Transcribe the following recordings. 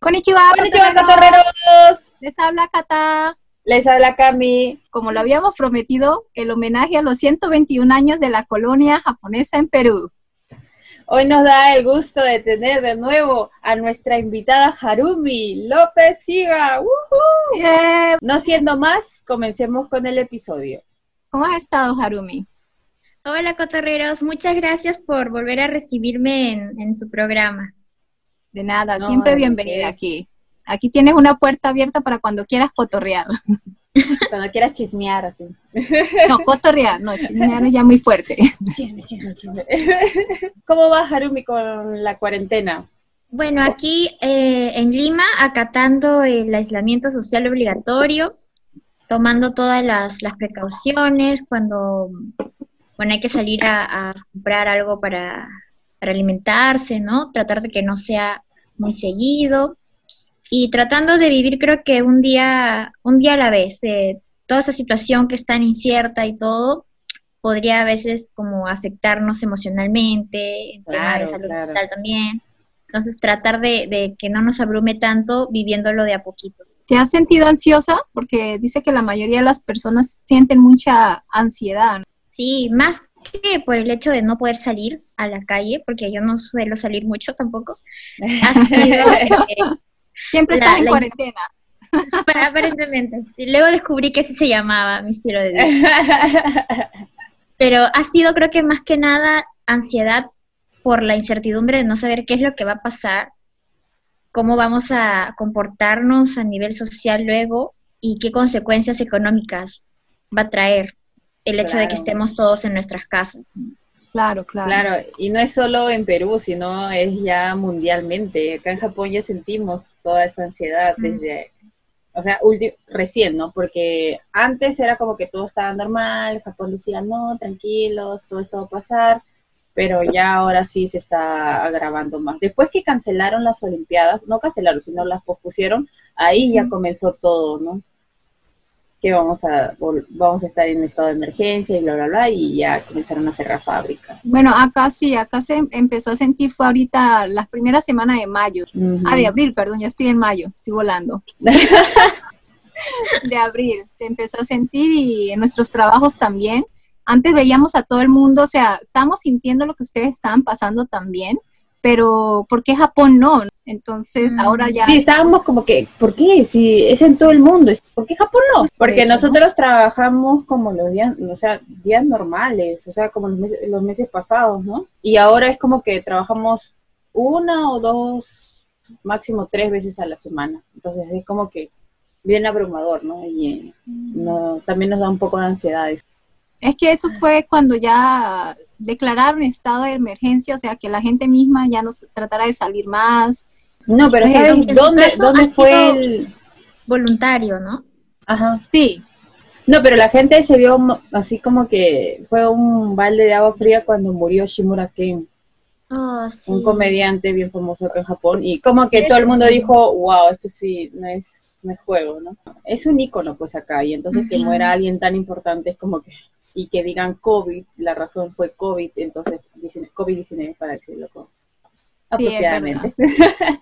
Konnichiwa, Konnichiwa, cotorreros. cotorreros. Les habla Kata. Les habla Cami. Como lo habíamos prometido, el homenaje a los 121 años de la colonia japonesa en Perú. Hoy nos da el gusto de tener de nuevo a nuestra invitada Harumi López Giga. ¡Woohoo! Eh, No siendo más, comencemos con el episodio. ¿Cómo has estado, Harumi? Hola, cotorreros. Muchas gracias por volver a recibirme en, en su programa. De nada, No, siempre ¿de bienvenida aquí. Aquí tienes una puerta abierta para cuando quieras cotorrear. Cuando quieras chismear así. No, cotorrear, no, chismear es ya muy fuerte. Chisme, chisme, chisme. ¿Cómo va Harumi con la cuarentena? Bueno, aquí eh, en Lima, acatando el aislamiento social obligatorio, tomando todas las, las precauciones cuando bueno, hay que salir a, a comprar algo para, para alimentarse, ¿no? Tratar de que no sea muy seguido y tratando de vivir creo que un día, un día a la vez, de toda esa situación que es tan incierta y todo, podría a veces como afectarnos emocionalmente, en Claro, de salud claro. mental también. Entonces tratar de, de que no nos abrume tanto viviéndolo de a poquito. ¿Te has sentido ansiosa? Porque dice que la mayoría de las personas sienten mucha ansiedad. ¿no? Sí, más que por el hecho de no poder salir a la calle, porque yo no suelo salir mucho tampoco, ha sido eh, Siempre La- estás en la- cuarentena. aparentemente. Sí, luego descubrí que así se llamaba mi estilo de vida. Pero ha sido creo que más que nada ansiedad por la incertidumbre de no saber qué es lo que va a pasar, cómo vamos a comportarnos a nivel social luego y qué consecuencias económicas va a traer el hecho de que estemos todos en nuestras casas. ¿no? Claro, claro. Claro, y no es solo en Perú, sino es ya mundialmente. Acá en Japón ya sentimos toda esa ansiedad Mm. desde, o sea, recién, ¿no? Porque antes era como que todo estaba normal, Japón decía, no, tranquilos, todo esto va a pasar, pero ya ahora sí se está agravando más. Después que cancelaron las Olimpiadas, no cancelaron, sino las pospusieron, ahí ya comenzó todo, ¿no? Que vamos a vamos a estar en estado de emergencia y bla bla bla y ya comenzaron a cerrar fábricas. Bueno, acá sí, acá se empezó a sentir, fue ahorita las primeras semanas de mayo. Ah, de abril, perdón, ya estoy en mayo, estoy volando. de abril se empezó a sentir y en nuestros trabajos también. Antes veíamos a todo el mundo, o sea, estábamos sintiendo lo que ustedes estaban pasando también, pero ¿por qué Japón no? Entonces Mm. ahora ya... Sí, estábamos como que, ¿por qué? Si es en todo el mundo, ¿por qué Japón no? Porque hecho, ¿no? nosotros trabajamos como los días, o sea, días normales, o sea, como los meses, los meses pasados, ¿no? Y ahora es como que trabajamos una o dos, máximo tres veces a la semana. Entonces es como que bien abrumador, ¿no? Y eh, no, también nos da un poco de ansiedad. eso. Es que eso fue cuando ya declararon estado de emergencia, o sea, que la gente misma ya no se tratara de salir más. No, pero Oye, ¿sabes en su dónde, dónde fue el...? Voluntario, ¿no? Ajá. Sí, No, pero la gente se dio así como que fue un balde de agua fría cuando murió Shimura Ken, Oh, sí. un comediante bien famoso acá en Japón, y como que todo el mundo dijo, wow, esto sí no es, no es juego, ¿no? Es un ícono pues acá, y entonces que muera alguien tan importante es como que, y que digan COVID, la razón fue COVID, entonces dicen COVID-19 para decirlo con- Sí, apropiadamente.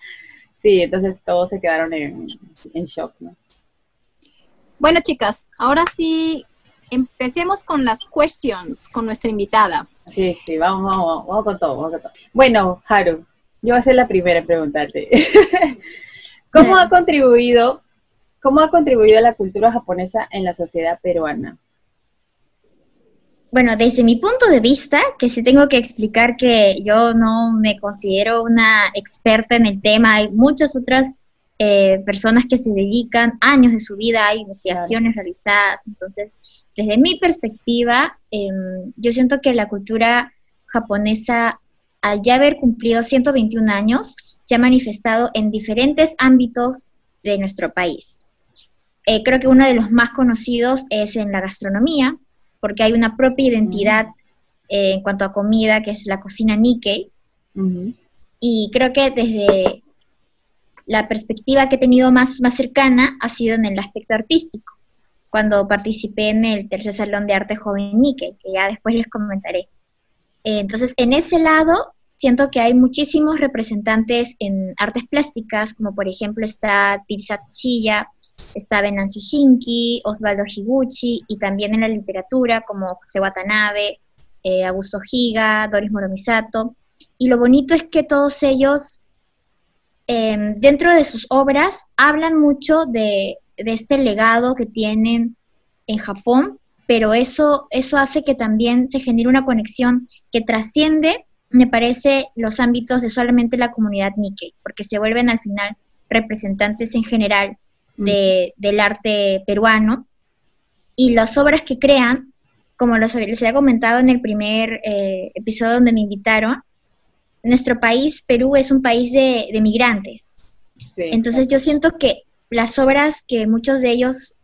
sí, entonces todos se quedaron en, en shock, ¿no? Bueno, chicas, ahora sí empecemos con las questions con nuestra invitada. Sí, sí, vamos, vamos, vamos con todo, vamos con todo. Bueno, Haru, yo voy a ser la primera en preguntarte. ¿Cómo ha contribuido, cómo ha contribuido la cultura japonesa en la sociedad peruana? Bueno, desde mi punto de vista, que sí tengo que explicar que yo no me considero una experta en el tema, hay muchas otras eh, personas que se dedican años de su vida, hay investigaciones realizadas, entonces, desde mi perspectiva, em, yo siento que la cultura japonesa, al ya haber cumplido 121 años, se ha manifestado en diferentes ámbitos de nuestro país. Eh, creo que uno de los más conocidos es en la gastronomía, porque hay una propia identidad eh, en cuanto a comida, que es la cocina Nikkei, y creo que desde la perspectiva que he tenido más, más cercana ha sido en el aspecto artístico, cuando participé en el tercer salón de arte joven Nikkei, que ya después les comentaré. Eh, entonces, en ese lado, siento que hay muchísimos representantes en artes plásticas, como por ejemplo está Tirsa Chilla, está Venancio Shinki, Osvaldo Higuchi, y también en la literatura como José Watanabe, eh, Augusto Giga, Doris Moromisato. Y lo bonito es que todos ellos, em, dentro de sus obras, hablan mucho de, de este legado que tienen en Japón, pero eso, eso hace que también se genere una conexión que trasciende, me parece, los ámbitos de solamente la comunidad Nikkei, porque se vuelven al final representantes en general de, del arte peruano. Y las obras que crean, como les había comentado en el primer eh, episodio donde me invitaron, nuestro país, Perú, es un país de, migrantes. Entonces yo siento que las obras que muchos de ellos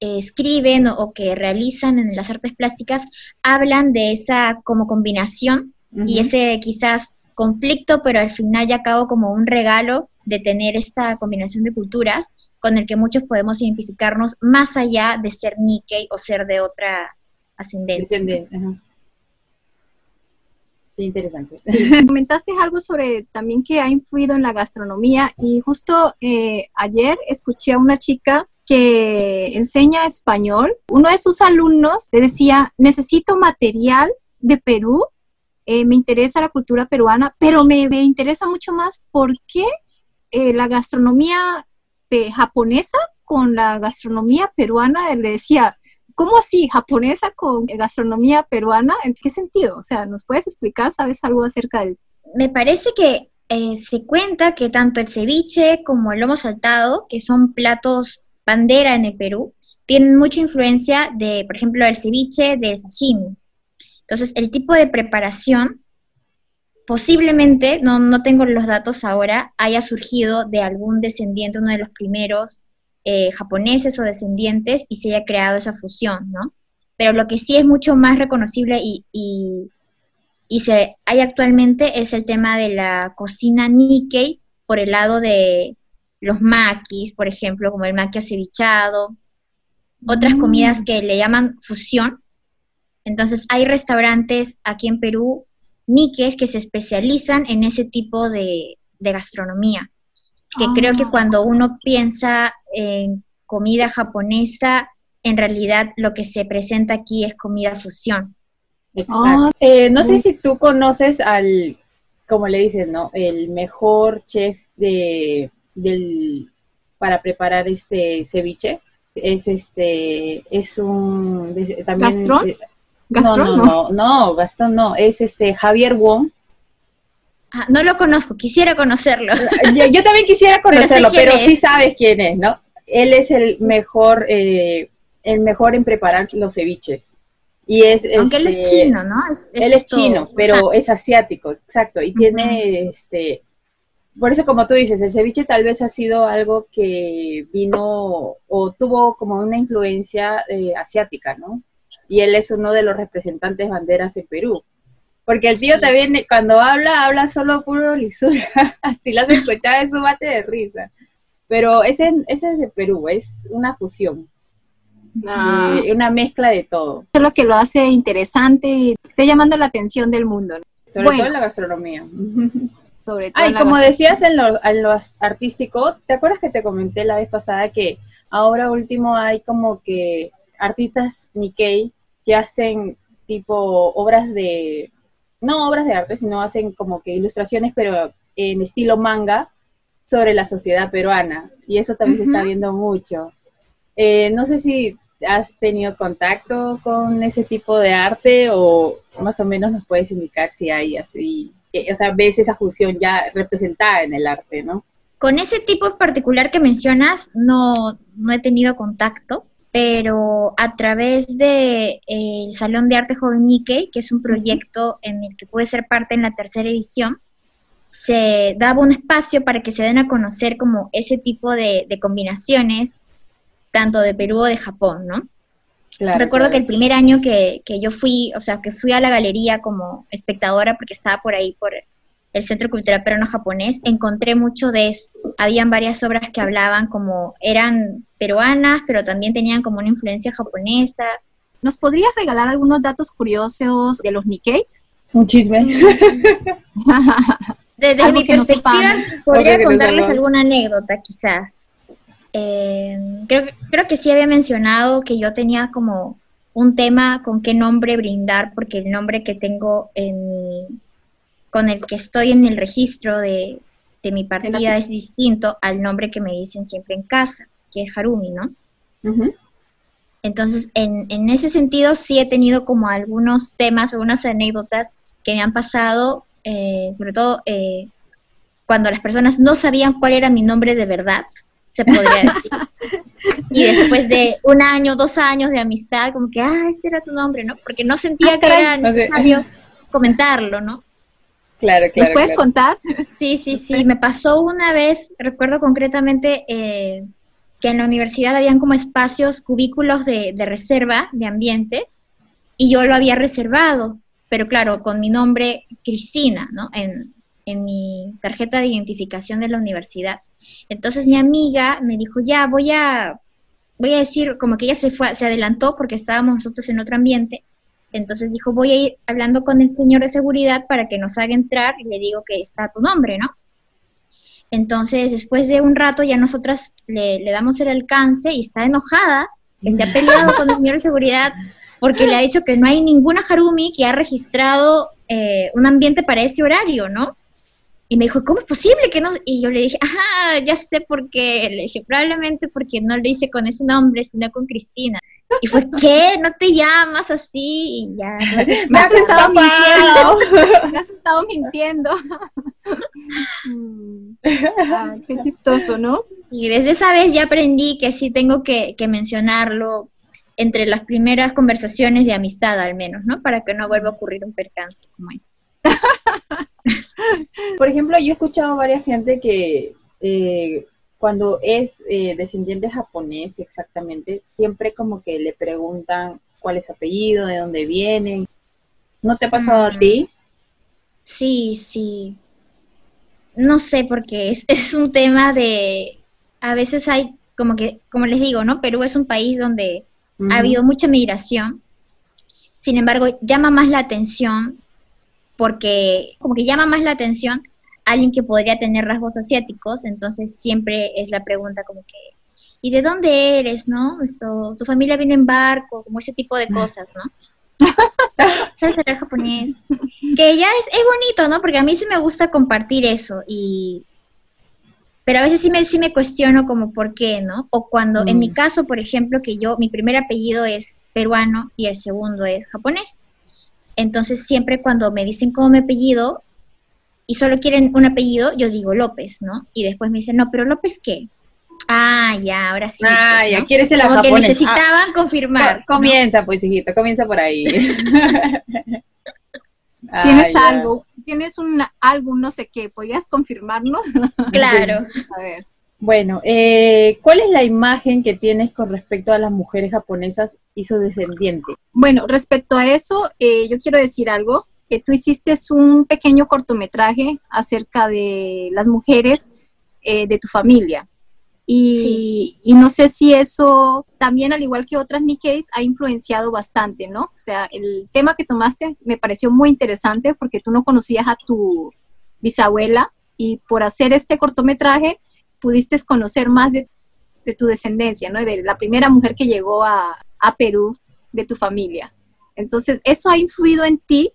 eh, escriben o, que realizan en las artes plásticas hablan de esa como combinación y ese quizás conflicto, pero al final ya acabo como un regalo de tener esta combinación de culturas con el que muchos podemos identificarnos más allá de ser Nikkei o ser de otra ascendencia. interesante. Comentaste algo sobre también que ha influido en la gastronomía y justo eh, ayer escuché a una chica que enseña español. Uno de sus alumnos le decía, necesito material de Perú, eh, me interesa la cultura peruana, pero me, interesa mucho más por qué eh, la gastronomía japonesa con la gastronomía peruana, le decía, ¿cómo así? ¿Japonesa con gastronomía peruana? ¿En qué sentido? O sea, ¿nos puedes explicar? ¿Sabes algo acerca del...? Me parece que eh, se cuenta que tanto el ceviche como el lomo saltado, que son platos bandera en el Perú, tienen mucha influencia de, por ejemplo, el ceviche del sashimi. Entonces, el tipo de preparación posiblemente, no, no tengo los datos ahora, haya surgido de algún descendiente, uno de los primeros eh, japoneses o descendientes, y se haya creado esa fusión, ¿no? Pero lo que sí es mucho más reconocible y, y, se hay actualmente es el tema de la cocina Nikkei por el lado de los maquis, por ejemplo, como el maqui acevichado, otras mm. comidas que le llaman fusión. Entonces hay restaurantes aquí en Perú niques que se especializan en ese tipo de, gastronomía. Que creo que ah. cuando uno piensa en comida japonesa, en realidad lo que se presenta aquí es comida fusión. Exacto. Ah, eh, no sé si tú conoces al, como le dicen, ¿no? El mejor chef de, del, para preparar este ceviche. Es este, es un, también, ¿Gastón? No, no, no, Gastón no, es este Javier Wong. Ah, no lo conozco, quisiera conocerlo. Yo, también quisiera conocerlo, pero, sí sabes quién es, ¿no? Él es el mejor, eh, el mejor en preparar los ceviches. Y es, Aunque él es este, chino, ¿no? él es chino, pero es asiático, exacto. Y tiene, este, por eso como tú dices, el ceviche tal vez ha sido algo que vino o tuvo como una influencia eh, asiática, ¿no? Y él es uno de los representantes banderas en Perú. Porque el tío también, cuando habla, habla solo puro lisura. Así las escuchaba es su bate de risa. Pero ese, ese es el Perú, es una fusión. Ah. una mezcla de todo. Eso es lo que lo hace interesante y está llamando la atención del mundo. Sobre todo en la gastronomía. Sobre todo. Ay, como decías en lo, en lo artístico, ¿te acuerdas que te comenté la vez pasada que ahora último hay como que artistas Nikkei que hacen tipo obras de, no obras de arte, sino hacen como que ilustraciones, pero en estilo manga sobre la sociedad peruana. Y eso también se está viendo mucho. Eh, no sé si has tenido contacto con ese tipo de arte o más o menos nos puedes indicar si hay así, o sea, ves esa función ya representada en el arte, ¿no? Con ese tipo en particular que mencionas, no, no he tenido contacto, pero a través de eh, el Salón de Arte Joven Nikkei, que es un proyecto en el que pude ser parte en la tercera edición, se daba un espacio para que se den a conocer como ese tipo de, combinaciones, tanto de Perú o de Japón, ¿no? Recuerdo que el primer año que, que, yo fui, o sea, que fui a la galería como espectadora, porque estaba por ahí, por el Centro Cultural Peruano-Japonés, encontré mucho de eso. Habían varias obras que hablaban como eran peruanas, pero también tenían como una influencia japonesa. ¿Nos podrías regalar algunos datos curiosos de los Nikkeis? Un chisme. Desde mi perspectiva, podría contarles alguna anécdota, quizás. Eh, creo, creo que sí había mencionado que yo tenía como un tema con qué nombre brindar, porque el nombre que tengo en con el que estoy en el registro de, mi partida es distinto al nombre que me dicen siempre en casa, que es Harumi, ¿no? Entonces, en, en, ese sentido, sí he tenido como algunos temas, algunas anécdotas que me han pasado, eh, sobre todo eh, cuando las personas no sabían cuál era mi nombre de verdad, se podría decir. y después de un año, dos años de amistad, como que, ah, este era tu nombre, ¿no? Porque no sentía ah, que era necesario comentarlo, ¿no? Claro, claro. ¿Nos puedes contar? Sí, sí, sí. Me pasó una vez, recuerdo concretamente eh, que en la universidad habían como espacios, cubículos de, reserva de ambientes, y yo lo había reservado, pero claro, con mi nombre Cristina, ¿no? En, en mi tarjeta de identificación de la universidad. Entonces mi amiga me dijo, ya, voy a, voy a decir, como que ella se fue, se adelantó porque estábamos nosotros en otro ambiente, entonces dijo, voy a ir hablando con el señor de seguridad para que nos haga entrar y le digo que está tu nombre, ¿no? Entonces, después de un rato ya nosotras le, damos el alcance y está enojada, que se ha peleado con el señor de seguridad porque le ha dicho que no hay ninguna Harumi que ha registrado eh, un ambiente para ese horario, ¿no? Y me dijo, ¿cómo es posible que no? Y yo le dije, ajá, ya sé por qué. Le dije, probablemente porque no lo hice con ese nombre, sino con Cristina. Y fue, ¿qué? ¿No te llamas así? Y ya. Me has estado mintiendo. Me has estado mintiendo. Mm. Ah, qué chistoso, ¿no? Y desde esa vez ya aprendí que sí tengo que, que mencionarlo entre las primeras conversaciones de amistad, al menos, ¿no? Para que no vuelva a ocurrir un percance como ese. Por ejemplo, yo he escuchado a varias gente que eh, cuando es eh, descendiente japonés exactamente, siempre como que le preguntan cuál es su apellido, de dónde vienen. ¿No te ha pasado a ti? Sí, sí. No sé, porque es, es un tema de... A veces hay, como que, como les digo, ¿no? Perú es un país donde ha habido mucha migración. Sin embargo, llama más la atención porque como que llama más la atención alguien que podría tener rasgos asiáticos, entonces siempre es la pregunta como que, ¿y de dónde eres, no? Esto, tu familia viene en barco, como ese tipo de cosas, ¿no? ¿Sabes hablar japonés? Que ya es, es bonito, ¿no? Porque a mí sí me gusta compartir eso y... Pero a veces sí me, sí me cuestiono como por qué, ¿no? O cuando, en mi mm. caso, por ejemplo, que yo, mi primer apellido es peruano y el segundo es japonés. Entonces siempre cuando me dicen cómo me apellido, y solo quieren un apellido, yo digo López, ¿no? Y después me dicen, no, pero López qué? Ah, ya, ahora sí. Ah, pues, ya, quieres el Como que necesitaban ah, confirmar. comienza, pues, hijito, comienza por ahí. ¿Tienes algo? ¿Tienes un álbum, no sé qué? ¿Podrías confirmarnos? Claro. a ver. Bueno, eh, ¿cuál es la imagen que tienes con respecto a las mujeres japonesas y su descendiente? Bueno, respecto a eso, eh, yo quiero decir algo tú hiciste un pequeño cortometraje acerca de las mujeres eh, de tu familia. Y, y, no sé si eso también, al igual que otras Nikkeis, ha influenciado bastante, ¿no? O sea, el tema que tomaste me pareció muy interesante porque tú no conocías a tu bisabuela y por hacer este cortometraje pudiste conocer más de, tu descendencia, ¿no? De la primera mujer que llegó a, a Perú de tu familia. Entonces, ¿eso ha influido en ti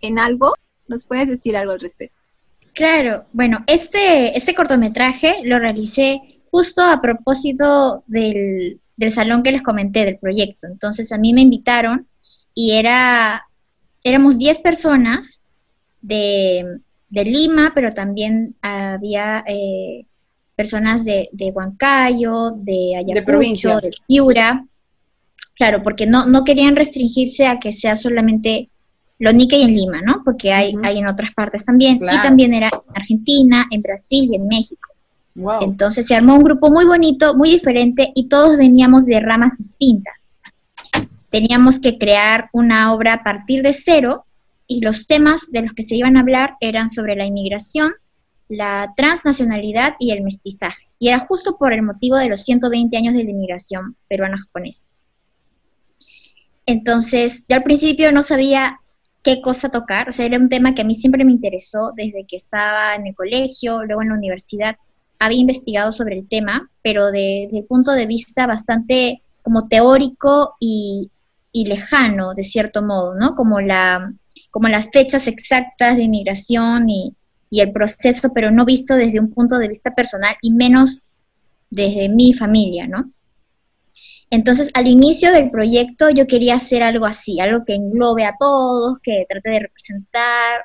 en algo? ¿Nos puedes decir algo al respecto? Claro, bueno, este, este cortometraje lo realicé justo a propósito del, salón que les comenté del proyecto. Entonces a mí me invitaron y era, éramos 10 personas de, Lima, pero también había eh, personas de, de, Huancayo, de Ayacucho, de, de Piura. Claro, porque no, no querían restringirse a que sea solamente lo Nikkei en Lima, ¿no? Porque hay, hay en otras partes también. Y también era en Argentina, en Brasil y en México. Entonces se armó un grupo muy bonito, muy diferente y todos veníamos de ramas distintas. Teníamos que crear una obra a partir de cero y los temas de los que se iban a hablar eran sobre la inmigración, la transnacionalidad y el mestizaje. Y era justo por el motivo de los 120 años de la inmigración peruana-japonesa. Entonces, yo al principio no sabía qué cosa tocar. O sea, era un tema que a mí siempre me interesó desde que estaba en el colegio, luego en la universidad. Había investigado sobre el tema, pero desde el punto de vista bastante como teórico y, y lejano, de cierto modo, ¿no? Como, la, como las fechas exactas de inmigración y, y el proceso, pero no visto desde un punto de vista personal y menos desde mi familia, ¿no? Entonces, al inicio del proyecto yo quería hacer algo así, algo que englobe a todos, que trate de representar,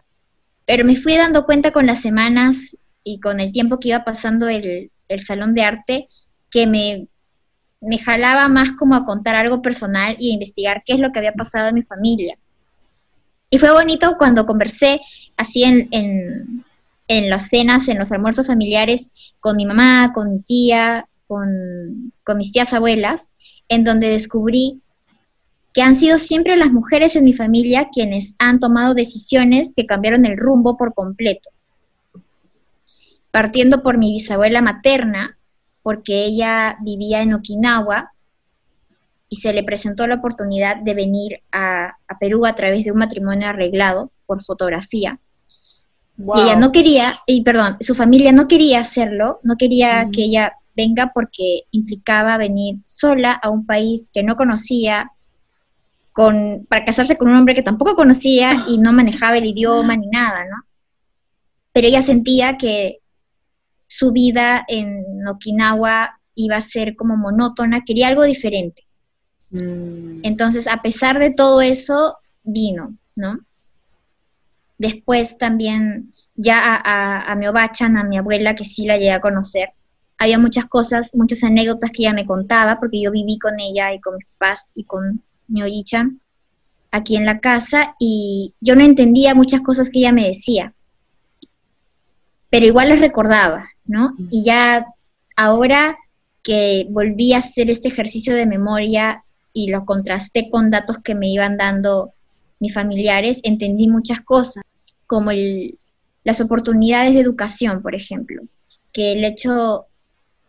pero me fui dando cuenta con las semanas y con el tiempo que iba pasando el, el salón de arte que me, me jalaba más como a contar algo personal y a investigar qué es lo que había pasado en mi familia. Y fue bonito cuando conversé así en, en, en las cenas, en los almuerzos familiares, con mi mamá, con mi tía, con, con mis tías abuelas, en donde descubrí que han sido siempre las mujeres en mi familia quienes han tomado decisiones que cambiaron el rumbo por completo. Partiendo por mi bisabuela materna, porque ella vivía en Okinawa y se le presentó la oportunidad de venir a, Perú a través de un matrimonio arreglado por fotografía. Y ella no quería, y perdón, su familia no quería hacerlo, no quería que ella venga porque implicaba venir sola a un país que no conocía, con, para casarse con un hombre que tampoco conocía y no manejaba el idioma ni nada, ¿no? Pero ella sentía que su vida en Okinawa iba a ser como monótona, quería algo diferente. Mm. Entonces, a pesar de todo eso, vino, ¿no? Después también ya a, a mi obachan, a mi abuela, que sí la llegué a conocer, había muchas cosas, muchas anécdotas que ella me contaba, porque yo viví con ella y con mis papás y con mi Orichan aquí en la casa, y yo no entendía muchas cosas que ella me decía, pero igual les recordaba, ¿no? Y ya ahora que volví a hacer este ejercicio de memoria y lo contrasté con datos que me iban dando mis familiares, entendí muchas cosas, como las oportunidades de educación, por ejemplo, que el hecho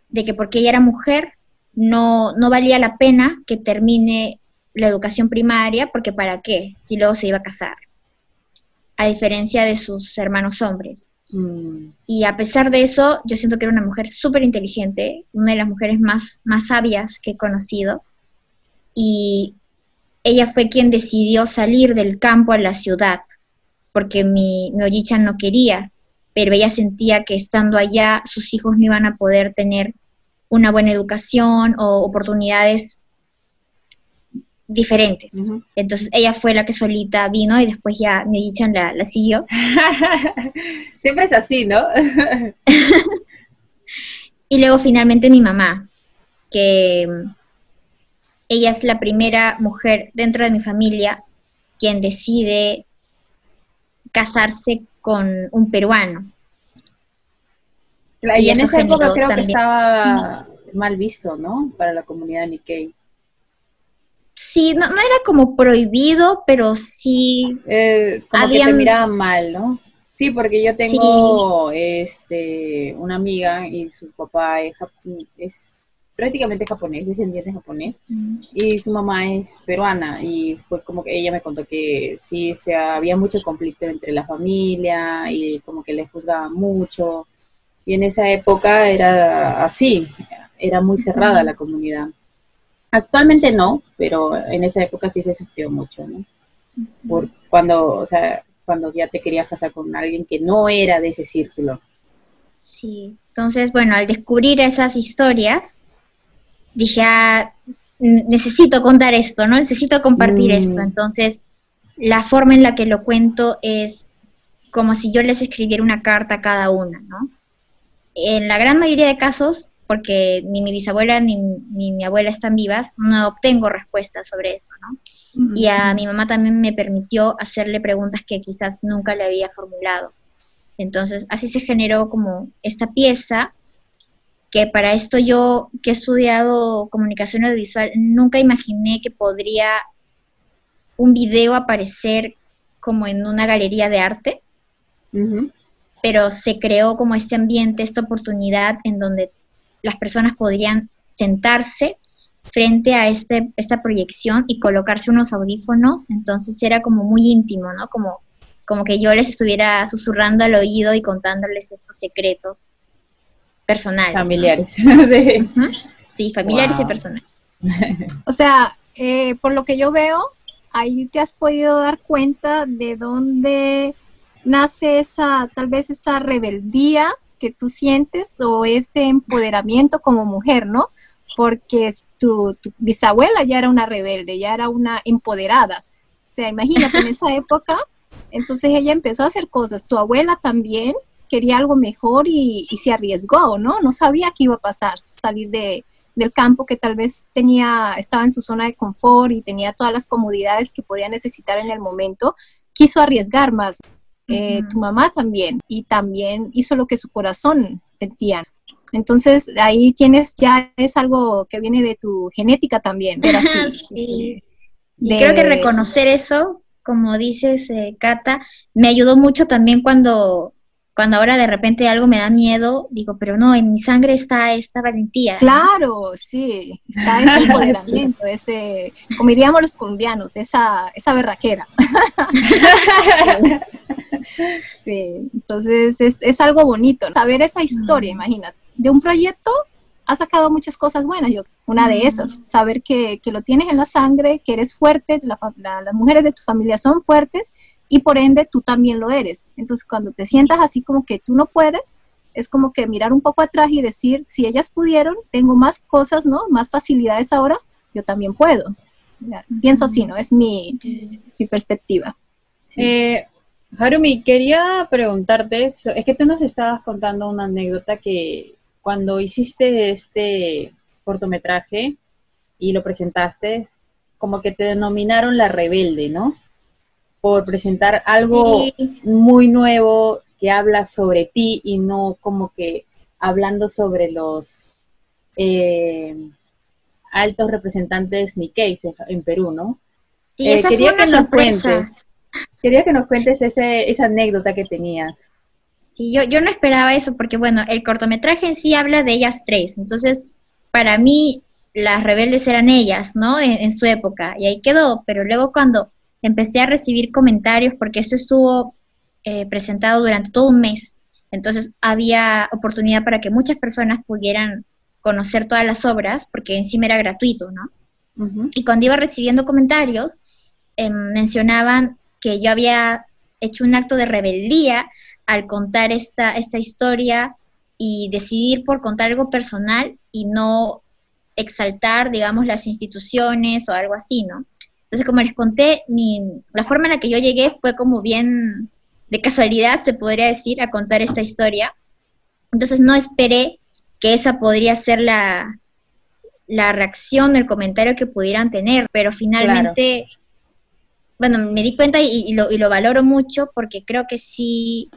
de que porque ella era mujer no, no valía la pena que termine la educación primaria, porque ¿para qué? Si luego se iba a casar, a diferencia de sus hermanos hombres. Mm. Y a pesar de eso, yo siento que era una mujer súper inteligente, una de las mujeres más, más sabias que he conocido. Y ella fue quien decidió salir del campo a la ciudad, porque mi, mi no quería, pero ella sentía que estando allá sus hijos no iban a poder tener una buena educación o oportunidades diferentes. Entonces ella fue la que solita vino y después ya mi la, la siguió. Siempre es así, ¿no? y luego finalmente mi mamá, que ella es la primera mujer dentro de mi familia quien decide casarse con un peruano. Y, en esa época creo que estaba mal visto, ¿no? Para la comunidad Nikkei. Sí, no, no era como prohibido, pero sí. Eh, como que te miraban mal, ¿no? Sí, porque yo tengo este una amiga y su papá es, es prácticamente japonés, descendiente japonés, mm. y su mamá es peruana, y fue como que ella me contó que sí, se había mucho conflicto entre la familia, y como que le juzgaban mucho, y en esa época era así, era muy cerrada la comunidad. Actualmente no, pero en esa época sí se sufrió mucho, ¿no? Por cuando, o sea, cuando ya te querías casar con alguien que no era de ese círculo. Sí, entonces, bueno, al descubrir esas historias, dije, ah, necesito contar esto, ¿no? Necesito compartir mm. esto. Entonces, la forma en la que lo cuento es como si yo les escribiera una carta a cada una, ¿no? en la gran mayoría de casos, porque ni mi bisabuela ni, mi abuela están vivas, no obtengo respuestas sobre eso, ¿no? Y a mi mamá también me permitió hacerle preguntas que quizás nunca le había formulado. Entonces, así se generó como esta pieza, que para esto yo, que he estudiado comunicación audiovisual, nunca imaginé que podría un video aparecer como en una galería de arte. Pero se creó como este ambiente, esta oportunidad en donde las personas podrían sentarse frente a este, esta proyección y colocarse unos audífonos, entonces era como muy íntimo, ¿no? Como, como que yo les estuviera susurrando al oído y contándoles estos secretos personales. Familiares. sí. familiares y personales. O sea, eh, por lo que yo veo, ahí te has podido dar cuenta de dónde nace esa, tal vez esa rebeldía que tú sientes o ese empoderamiento como mujer, ¿no? Porque tu, bisabuela ya era una rebelde, ya era una empoderada. O sea, imagínate en esa época, entonces ella empezó a hacer cosas. Tu abuela también quería algo mejor y, y se arriesgó, ¿no? No sabía qué iba a pasar, salir de, del campo que tal vez tenía, estaba en su zona de confort y tenía todas las comodidades que podía necesitar en el momento, quiso arriesgar más. Eh, tu mamá también, y también hizo lo que su corazón sentía. Entonces ahí tienes, ya es algo que viene de tu genética también. sí. Y creo que reconocer eso, como dices, eh, Cata, me ayudó mucho también cuando cuando ahora de repente algo me da miedo, digo, pero no, en mi sangre está esta valentía. Claro, sí, está ese empoderamiento, ese, como diríamos los colombianos, esa, esa berraquera. sí, entonces es, es algo bonito, saber esa historia, imagínate, de un proyecto ha sacado muchas cosas buenas. Yo, una de esas, saber que, que, lo tienes en la sangre, que eres fuerte, las mujeres de tu familia son fuertes y por ende tú también lo eres. Entonces cuando te sientas así como que tú no puedes, es como que mirar un poco atrás y decir, si ellas pudieron, tengo más cosas, ¿no? Más facilidades ahora, yo también puedo. Pienso así, ¿no? Es mi, mi perspectiva. Eh, Harumi, quería preguntarte, eso. es que tú nos estabas contando una anécdota que cuando hiciste este cortometraje y lo presentaste, como que te denominaron la rebelde, ¿no? Por presentar algo muy nuevo que habla sobre ti y no como que hablando sobre los eh, altos representantes Nikkei en Perú, ¿no? Sí, eh, quería que nos cuentes, quería que nos cuentes ese, esa anécdota que tenías. Sí, yo, yo no esperaba eso porque, bueno, el cortometraje en sí habla de ellas tres, entonces para mí las rebeldes eran ellas, ¿no? en su época, y ahí quedó, pero luego cuando empecé a recibir comentarios porque esto estuvo eh, presentado durante todo un mes. Entonces había oportunidad para que muchas personas pudieran conocer todas las obras porque encima era gratuito, ¿no? Y cuando iba recibiendo comentarios, em, mencionaban que yo había hecho un acto de rebeldía al contar esta, esta historia y decidir por contar algo personal y no exaltar, digamos, las instituciones o algo así, ¿no? Entonces, como les conté, la forma en la que yo llegué fue como bien de casualidad, se podría decir, a contar esta historia. Entonces, no esperé que esa podría ser la, la reacción, el comentario que pudieran tener, pero finalmente, bueno, me di cuenta y, lo, y, lo, valoro mucho porque creo que sí,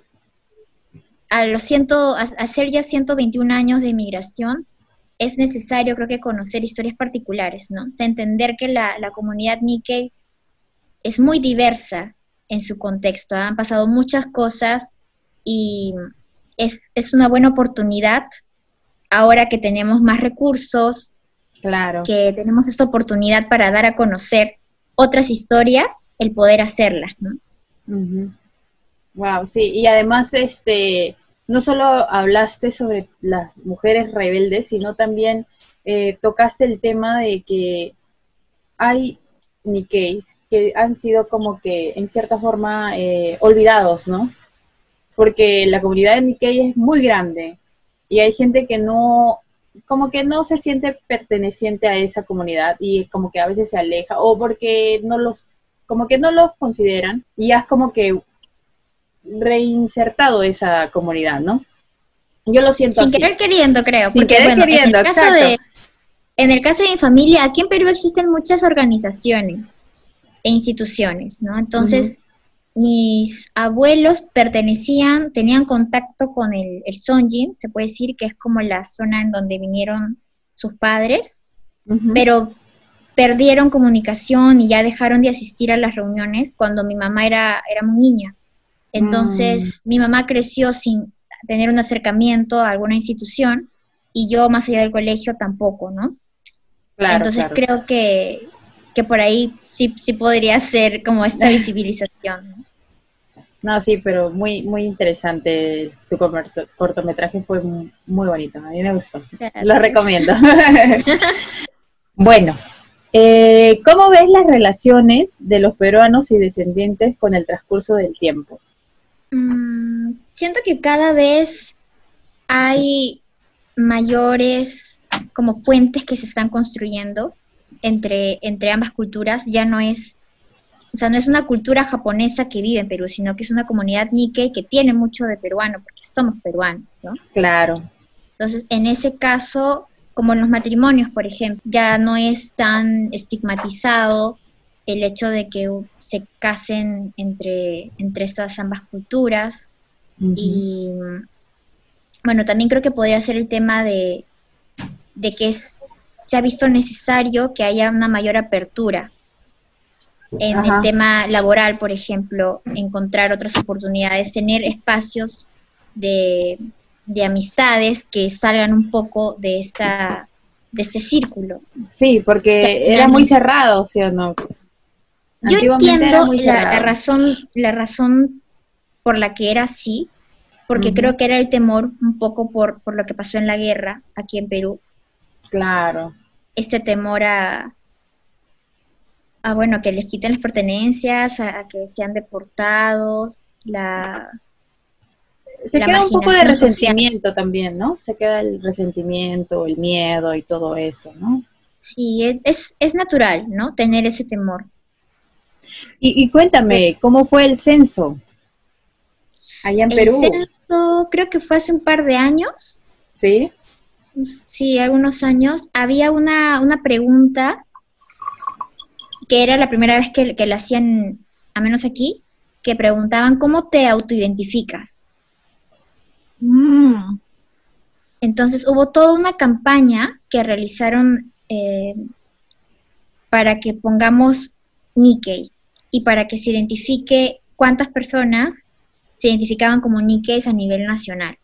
a los ciento, a, hacer ya 121 años de migración, es necesario, creo que, conocer historias particulares, ¿no? O sea, entender que la, comunidad Nikkei es muy diversa en su contexto, han pasado muchas cosas y es, una buena oportunidad ahora que tenemos más recursos, claro. que tenemos esta oportunidad para dar a conocer otras historias, el poder hacerlas, ¿no? Wow, sí, y además este no solo hablaste sobre las mujeres rebeldes, sino también eh, tocaste el tema de que hay Nikkeis que han sido como que en cierta forma eh, olvidados, ¿no? Porque la comunidad de Nikkei es muy grande y hay gente que no, como que no se siente perteneciente a esa comunidad y como que a veces se aleja o porque no los, como que no los consideran y es como que reinsertado esa comunidad, ¿no? Yo lo siento Sin querer queriendo, creo. Sin querer queriendo, en el caso De, en el caso de mi familia, aquí en Perú existen muchas organizaciones e instituciones, ¿no? Entonces, mis abuelos pertenecían, tenían contacto con el, el Sonjin, se puede decir que es como la zona en donde vinieron sus padres, pero perdieron comunicación y ya dejaron de asistir a las reuniones cuando mi mamá era, era muy niña. Entonces, mm. mi mamá creció sin tener un acercamiento a alguna institución y yo más allá del colegio tampoco, ¿no? Entonces creo que, que por ahí sí, sí podría ser como esta visibilización. ¿no? sí, pero muy muy interesante. Tu cortometraje fue muy, bonito. A mí me gustó. Lo recomiendo. bueno, eh, ¿cómo ves las relaciones de los peruanos y descendientes con el transcurso del tiempo? Mm, siento que cada vez hay mayores como puentes que se están construyendo entre, entre ambas culturas. Ya no es, o sea, no es una cultura japonesa que vive en Perú, sino que es una comunidad Nikkei que tiene mucho de peruano, porque somos peruanos, ¿no? Claro. Entonces, en ese caso, como en los matrimonios, por ejemplo, ya no es tan estigmatizado el hecho de que se casen entre, entre estas ambas culturas. Y bueno, también creo que podría ser el tema de, de que se ha visto necesario que haya una mayor apertura en el tema laboral, por ejemplo, encontrar otras oportunidades, tener espacios de, de amistades que salgan un poco de esta de este círculo. Sí, porque era muy cerrado, ¿sí o no? Yo entiendo la, razón, la razón por la que era así, porque creo que era el temor un poco por, por lo que pasó en la guerra aquí en Perú. Claro. Este temor a, a bueno, que les quiten las pertenencias, a, que sean deportados, la... Se queda un poco de resentimiento también, ¿no? Se queda el resentimiento, el miedo y todo eso, ¿no? Sí, es, es natural, ¿no? Tener ese temor. Y, cuéntame, ¿cómo fue el censo allá en Perú? El censo creo que fue hace un par de años. ¿Sí? Sí, algunos años. Había una, una pregunta que era la primera vez que, que la hacían, a menos aquí, que preguntaban cómo te autoidentificas. Mm. Entonces hubo toda una campaña que realizaron eh, para que pongamos Nikkei y para que se identifique cuántas personas se identificaban como Nikkeis a nivel nacional.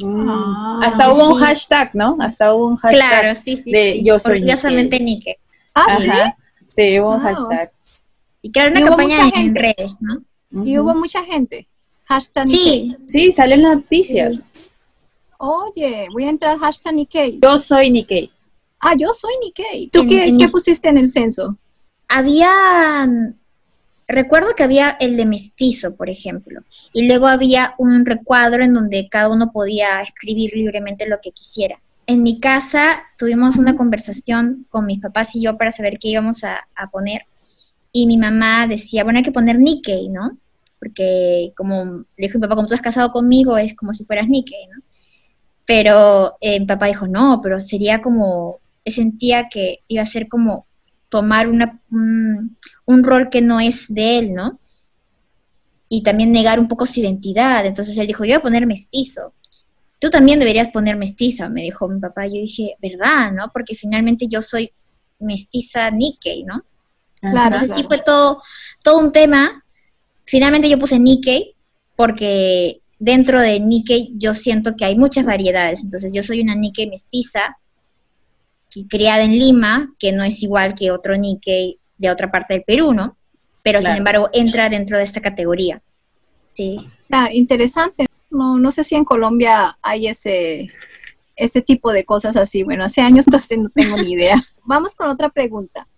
Mm. Hasta hubo un hashtag, ¿no? Hasta hubo un hashtag claro, sí, sí, de yo soy Nikkei. Ah, sí. Sí, hubo un hashtag. Y claro, una campaña en redes, ¿no? Y hubo mucha gente. Hashtag Sí. Sí, salen las noticias. Oye, voy a entrar hashtag Nikkei. Yo soy Nikkei. Ah, yo soy Nikkei. ¿Tú qué, qué pusiste en el censo? Había, recuerdo que había el de mestizo, por ejemplo, y luego había un recuadro en donde cada uno podía escribir libremente lo que quisiera. En mi casa tuvimos una conversación con mis papás y yo para saber qué íbamos a, poner. Y mi mamá decía, bueno, hay que poner Nikkei, ¿no? Porque como le dijo mi papá, como tú has casado conmigo, es como si fueras Nikkei, ¿no? Pero eh, mi papá dijo, no, pero sería como, sentía que iba a ser como tomar una, un, rol que no es de él, ¿no? Y también negar un poco su identidad. Entonces él dijo, yo voy a poner mestizo. Tú también deberías poner mestiza, me dijo mi papá. Yo dije, ¿verdad, no? Porque finalmente yo soy mestiza Nikkei, ¿no? Claro, Entonces sí fue todo, todo un tema. Finalmente yo puse Nikkei porque dentro de Nikkei yo siento que hay muchas variedades. Entonces yo soy una Nikkei mestiza criada en Lima, que no es igual que otro Nikkei de otra parte del Perú, ¿no? Pero sin embargo entra dentro de esta categoría. Sí. Ah, interesante. No, no sé si en Colombia hay ese, ese tipo de cosas así. Bueno, hace años entonces no tengo ni idea. Vamos con otra pregunta.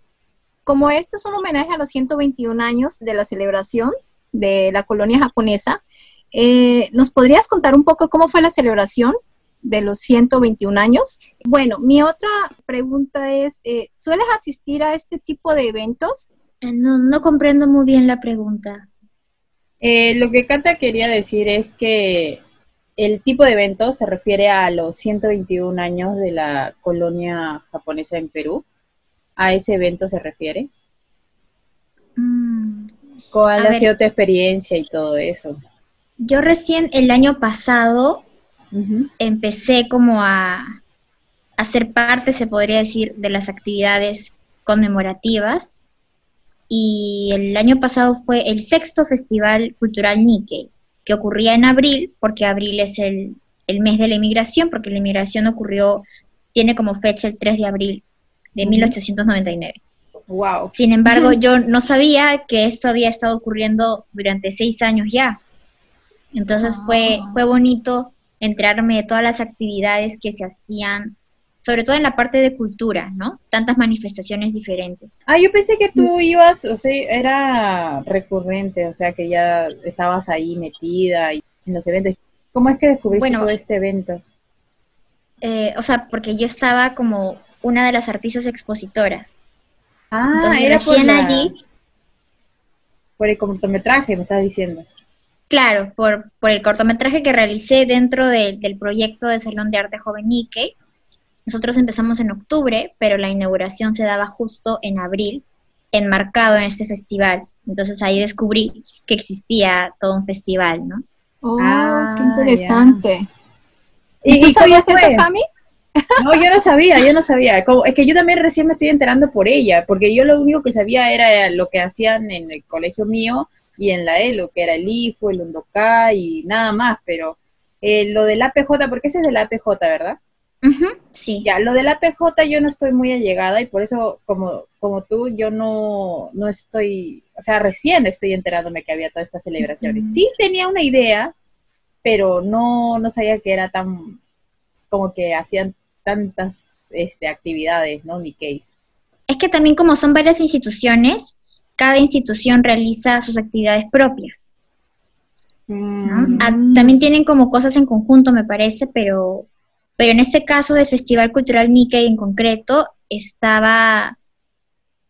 Como este es un homenaje a los 121 años de la celebración de la colonia japonesa, eh, ¿nos podrías contar un poco cómo fue la celebración? De los 121 años. Bueno, mi otra pregunta es, eh, ¿sueles asistir a este tipo de eventos? Eh, no, no comprendo muy bien la pregunta. Eh, lo que Cata quería decir es que el tipo de evento se refiere a los 121 años de la colonia japonesa en Perú. ¿A ese evento se refiere? Mm, ¿Cuál ha sido tu experiencia y todo eso? Yo recién el año pasado empecé como a, a ser parte, se podría decir, de las actividades conmemorativas. Y el año pasado fue el sexto Festival Cultural Nikkei, que ocurría en abril, porque abril es el, el mes de la inmigración, porque la inmigración ocurrió, tiene como fecha el 3 de abril de 1899. Wow. Sin embargo, yo no sabía que esto había estado ocurriendo durante seis años ya. Entonces fue, Ah. fue bonito enterarme de todas las actividades que se hacían, sobre todo en la parte de cultura, ¿no? Tantas manifestaciones diferentes. Ah, yo pensé que tú ibas, o sea, era recurrente, o sea, que ya estabas ahí metida y en los eventos. ¿Cómo es que descubriste Bueno. todo este evento? Eh, o sea, porque yo estaba como una de las artistas expositoras. Ah, Entonces, era por, recién la- allí, por el cortometraje, me estás diciendo. Claro, por, por el cortometraje que realicé dentro de- del proyecto de Salón de Arte Joven Nikkei. Nosotros empezamos en octubre, pero la inauguración se daba justo en abril, enmarcado en este festival. Entonces ahí descubrí que existía todo un festival, ¿no? Oh, Ah, qué interesante. ¿Y, ¿Y, tú sabías eso? Cami? No, yo no sabía, yo no sabía. Como- es que yo también recién me estoy enterando por ella, porque yo lo único que sabía era lo que hacían en el colegio mío y en la ELO, que era el IFO, el UNDOCA y nada más, pero eh, lo del APJ, porque ese es del APJ, ¿verdad? Ujú, sí. Ya, lo del APJ yo no estoy muy allegada y por eso, como, como tú, yo no, no estoy, o sea, recién estoy enterándome que había todas estas celebraciones. Sí tenía una idea, pero no, no sabía que era tan, como que hacían tantas este, actividades, ¿no? Ni case. Es que también como son varias instituciones, cada institución realiza sus actividades propias. ¿no? Mm, Ah, también tienen como cosas en conjunto, me parece, pero, pero en este caso del Festival Cultural Nikkei en concreto, estaba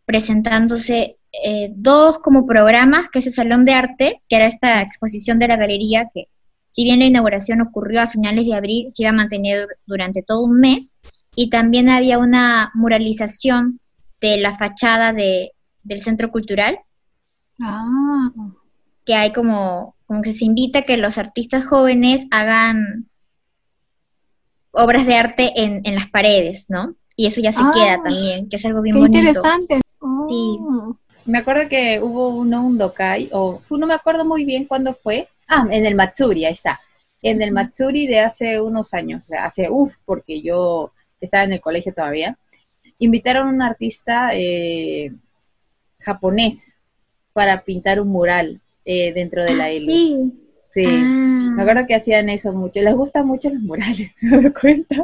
presentándose eh, dos como programas, que es el Salón de Arte, que era esta exposición de la galería, que si bien la inauguración ocurrió a finales de abril, se iba a mantener dur- durante todo un mes, y también había una muralización de la fachada de, del Centro Cultural, Ah, que hay como, como que se invita a que los artistas jóvenes hagan obras de arte en, en las paredes, ¿no? Y eso ya se Ah, queda también, que es algo bien qué bonito. interesante. Oh. Me acuerdo que hubo uno, un Dokai, o no me acuerdo muy bien cuándo fue. Ah, en el Matsuri, ahí está. En el Matsuri de hace unos años, hace uff, porque yo estaba en el colegio todavía. Invitaron a un artista eh, japonés para pintar un mural eh, dentro de la Ah, sí. Sí. Ah. Me acuerdo que hacían eso mucho. Les gustan mucho los murales, me doy cuenta.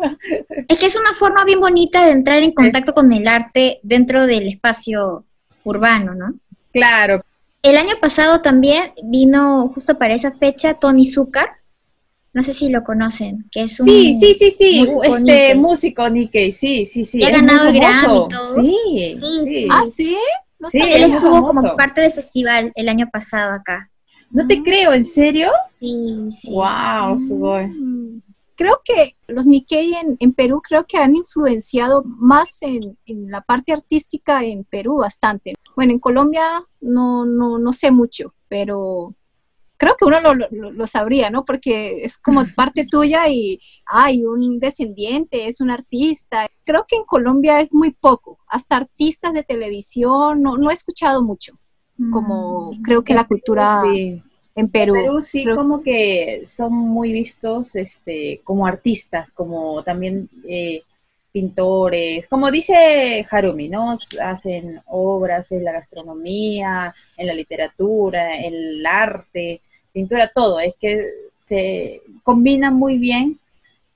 Es que es una forma bien bonita de entrar en contacto con el arte dentro del espacio urbano, ¿no? Claro, El año pasado también vino justo para esa fecha Tony Zucker, no sé si lo conocen, que es un Sí, sí, sí, sí, músico este Nikkei. músico Nikkei, sí, sí, sí. Y ha ganado el Grammy y todo. Sí, sí. sí. Ah, sí. No Sí, sabía. Él estuvo como parte del festival el año pasado acá. No te creo, ¿en serio? Sí, sí. Wow, sugoi. Creo que los Nikkei en, en Perú creo que han influenciado más en, en la parte artística en Perú bastante. Bueno, en Colombia no, no, no sé mucho, pero creo que uno lo, lo- lo sabría, ¿no? Porque es como parte tuya y hay un descendiente, es un artista. Creo que en Colombia es muy poco. Hasta artistas de televisión no, no he escuchado mucho, como Mm. creo que la cultura Sí. en Perú. Perú sí, Creo- como que son muy vistos este, como artistas, como también eh, pintores, como dice Harumi, ¿no? Hacen obras en la gastronomía, en la literatura, en el arte, pintura, todo. Es que se combinan muy bien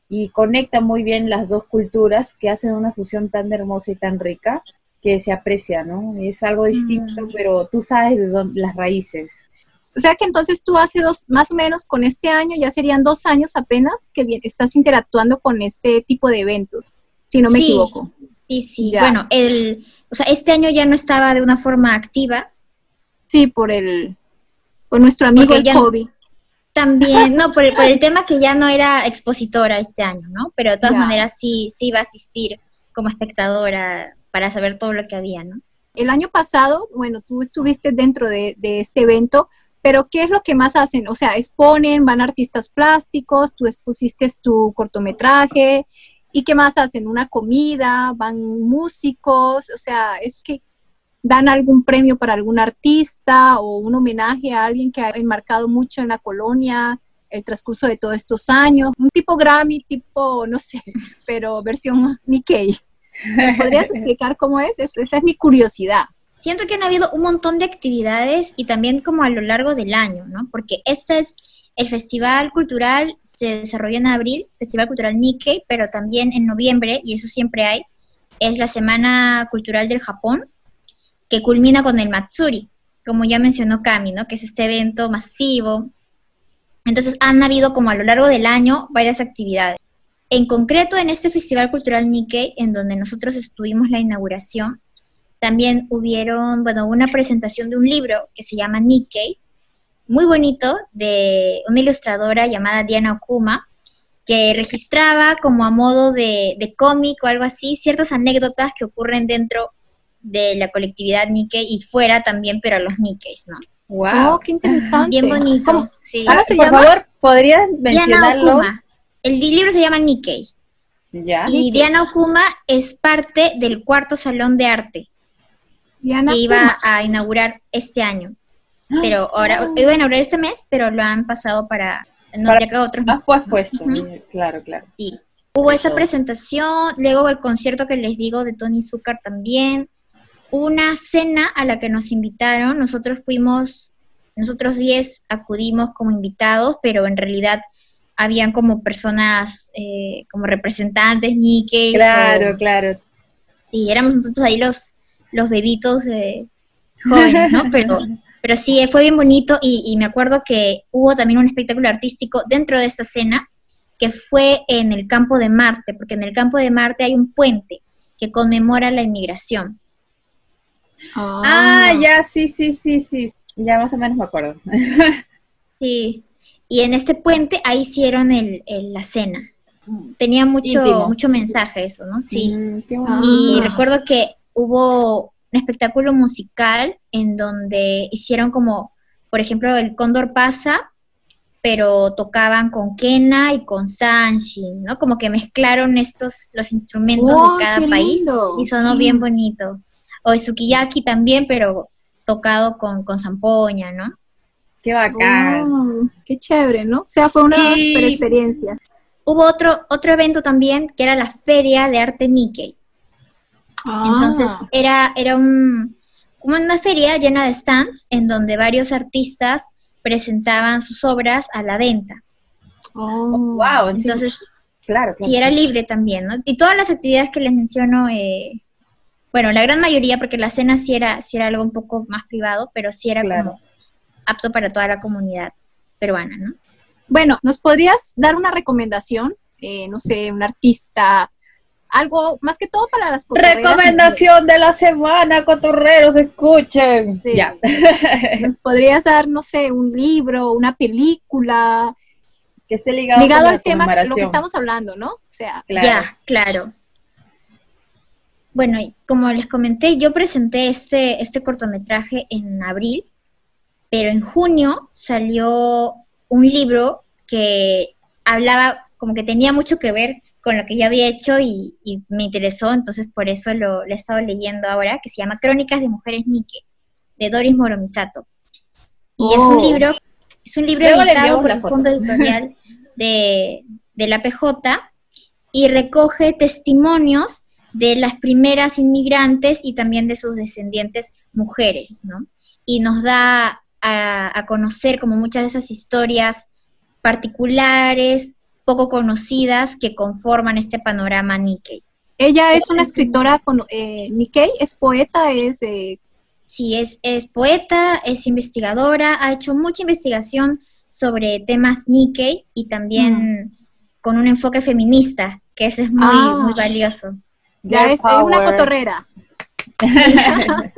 y conectan muy bien las dos culturas que hacen una fusión tan hermosa y tan rica que se aprecia, ¿no? Es algo distinto, Mm. pero tú sabes de dónde, las raíces. O sea que entonces tú hace dos, más o menos con este año, ya serían dos años apenas que estás interactuando con este tipo de eventos, si no me Sí. equivoco. Sí, sí. Ya. Bueno, el, o sea, este año ya no estaba de una forma activa. Sí, por el, por nuestro amigo el COVID. También, no, por el, por el tema que ya no era expositora este año, ¿no? Pero de todas maneras sí, sí iba a asistir como espectadora para saber todo lo que había, ¿no? El año pasado, bueno, tú estuviste dentro de, de este evento, pero ¿qué es lo que más hacen? O sea, exponen, van artistas plásticos, tú expusiste tu cortometraje, ¿y qué más hacen? ¿Una comida? ¿Van músicos? O sea, es que dan algún premio para algún artista o un homenaje a alguien que ha enmarcado mucho en la colonia el transcurso de todos estos años, un tipo Grammy, tipo, no sé, pero versión Nikkei. ¿Nos podrías explicar cómo es? Esa es mi curiosidad. Siento que han habido un montón de actividades y también como a lo largo del año, ¿no? Porque este es el Festival Cultural, se desarrolló en abril, Festival Cultural Nikkei, pero también en noviembre, y eso siempre hay, es la Semana Cultural del Japón, que culmina con el Matsuri, como ya mencionó Kami, ¿no? Que es este evento masivo. Entonces han habido como a lo largo del año varias actividades. En concreto, en este Festival Cultural Nikkei, en donde nosotros estuvimos la inauguración, también hubieron, bueno, una presentación de un libro que se llama Nikkei, muy bonito, de una ilustradora llamada Diana Okuma, que registraba como a modo de, cómic o algo así ciertas anécdotas que ocurren dentro de la colectividad Nikkei y fuera también, pero a los Nikkeis, ¿no? ¡Wow! ¡Qué interesante! Bien bonito, sí. se por favor, ¿podrías mencionarlo? El libro se llama Nikkei. Y Diana Okuma es parte del cuarto salón de arte que iba a inaugurar este año. Pero ahora, ah. iba a inaugurar este mes, pero lo han pasado para, no, para otros. Más pues puesto, claro, claro. Sí. Hubo esa presentación, luego el concierto que les digo de Tony Zucker también, una cena a la que nos invitaron, nosotros fuimos, nosotros 10 acudimos como invitados, pero en realidad habían como personas, eh, como representantes, Nikkei. Claro, claro. Sí, éramos nosotros ahí los, los bebitos eh, jóvenes, ¿no? Pero, pero sí, fue bien bonito y, y, me acuerdo que hubo también un espectáculo artístico dentro de esta cena que fue en el campo de Marte, porque en el campo de Marte hay un puente que conmemora la inmigración. Ah, ah ya, sí, sí, sí, sí, ya más o menos me acuerdo. sí, y en este puente ahí hicieron el, la cena. Tenía mucho, mucho mensaje eso, ¿no? Sí. Y recuerdo que hubo un espectáculo musical en donde hicieron como, por ejemplo, el Cóndor pasa, pero tocaban con Kena y con Sanshin, ¿no? Como que mezclaron estos, los instrumentos de oh, cada país y sonó bien bonito. O el Sukiyaki también, pero tocado con, con zampoña, ¿no? Qué bacán. Oh, qué chévere, ¿no? O sea, fue una super experiencia. Hubo otro, otro evento también que era la Feria de Arte Nikkei. Entonces ah. era, era un, una feria llena de stands en donde varios artistas presentaban sus obras a la venta. Oh, wow. Entonces, claro, sí, era libre también, ¿no? Y todas las actividades que les menciono, eh, bueno, la gran mayoría, porque la cena sí era, era algo un poco más privado, pero sí era claro apto para toda la comunidad peruana, ¿no? Bueno, ¿nos podrías dar una recomendación? Eh, no sé, un artista, algo más que todo para las Recomendación de la semana, cotorreros, escuchen. Ya. ¿Nos podrías dar, no sé, un libro, una película? Que esté ligado, ligado al tema de lo que estamos hablando, ¿no? O sea, ya, claro. Bueno, como les comenté, yo presenté este, este cortometraje en abril pero en junio salió un libro que hablaba, como que tenía mucho que ver con lo que yo había hecho y, me interesó, entonces por eso lo, he estado leyendo ahora, que se llama Crónicas de Mujeres Nike, de Doris Moromisato. Y es un oh. libro, es un libro editado por el Fondo Editorial de, de la PJ y recoge testimonios de las primeras inmigrantes y también de sus descendientes mujeres, ¿no? Y nos da a, conocer como muchas de esas historias particulares, poco conocidas, que conforman este panorama Nikkei. Ella es una escritora con eh, Nikkei, es poeta, es... Eh... Sí, es, es poeta, es investigadora, ha hecho mucha investigación sobre temas Nikkei y también mm. con un enfoque feminista, que ese es muy, ah. muy valioso. Ya es, es, una cotorrera.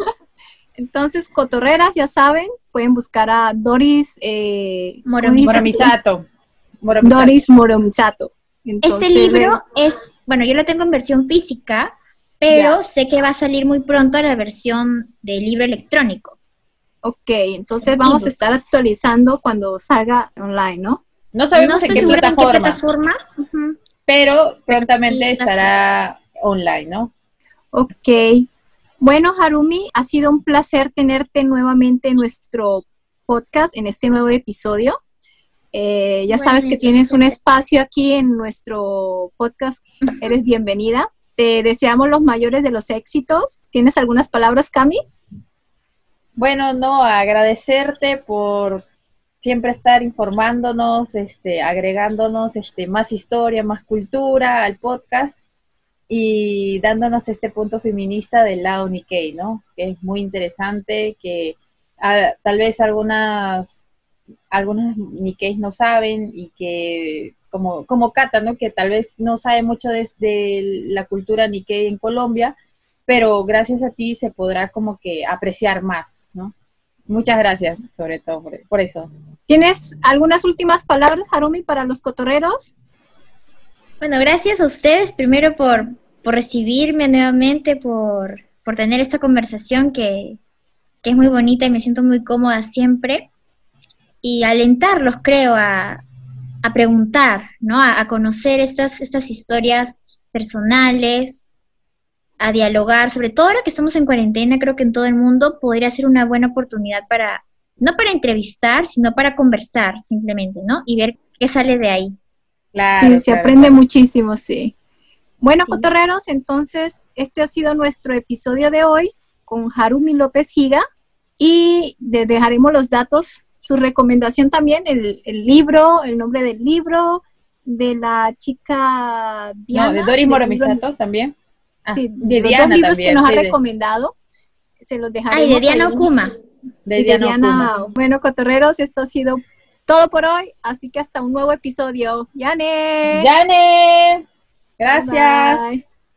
Entonces, cotorreras, ya saben, pueden buscar a Doris eh, Moromisato. Doris Moromisato. este libro es, bueno, yo lo tengo en versión física, pero sé que va a salir muy pronto la versión de libro electrónico. Ok, entonces vamos a estar actualizando cuando salga online, ¿no? No sabemos en qué plataforma, pero prontamente estará online, ¿no? Ok, bueno, Harumi, ha sido un placer tenerte nuevamente en nuestro podcast, en este nuevo episodio. Eh, ya sabes que tienes un espacio aquí en nuestro podcast, eres bienvenida. te deseamos los mayores de los éxitos. ¿Tienes algunas palabras, Cami? Bueno, no, agradecerte por siempre estar informándonos, este, agregándonos este, más historia, más cultura al podcast y dándonos este punto feminista del lado Nikkei, ¿no? Que es muy interesante, que ah, tal vez algunas, algunas Nikkeis no saben y que como, como Cata, ¿no? Que tal vez no sabe mucho de, de la cultura Nikkei en Colombia, pero gracias a ti se podrá como que apreciar más, ¿no? Muchas gracias, sobre todo por, eso. ¿Tienes algunas últimas palabras, Harumi, para los cotorreros? Bueno, gracias a ustedes primero por, por recibirme nuevamente, por, por tener esta conversación que, que, es muy bonita y me siento muy cómoda siempre. Y alentarlos, creo, a, a preguntar, ¿no? A, a, conocer estas, estas historias personales, a dialogar, sobre todo ahora que estamos en cuarentena, creo que en todo el mundo podría ser una buena oportunidad para, no para entrevistar, sino para conversar simplemente, ¿no? Y ver qué sale de ahí. Claro, sí, se aprende muchísimo, sí. Bueno, cotorreros, entonces este ha sido nuestro episodio de hoy con Harumi López Giga y dejaremos los datos, su recomendación también, el, el libro, el nombre del libro, de la chica Diana. No, de Dori Moromisato también. Ah, de Diana dos libros que nos ha recomendado. Se los dejaremos. Ay, de Diana Okuma. De, Diana, Bueno, cotorreros, esto ha sido todo por hoy, así que hasta un nuevo episodio. ¡Yane! ¡Yane! Gracias.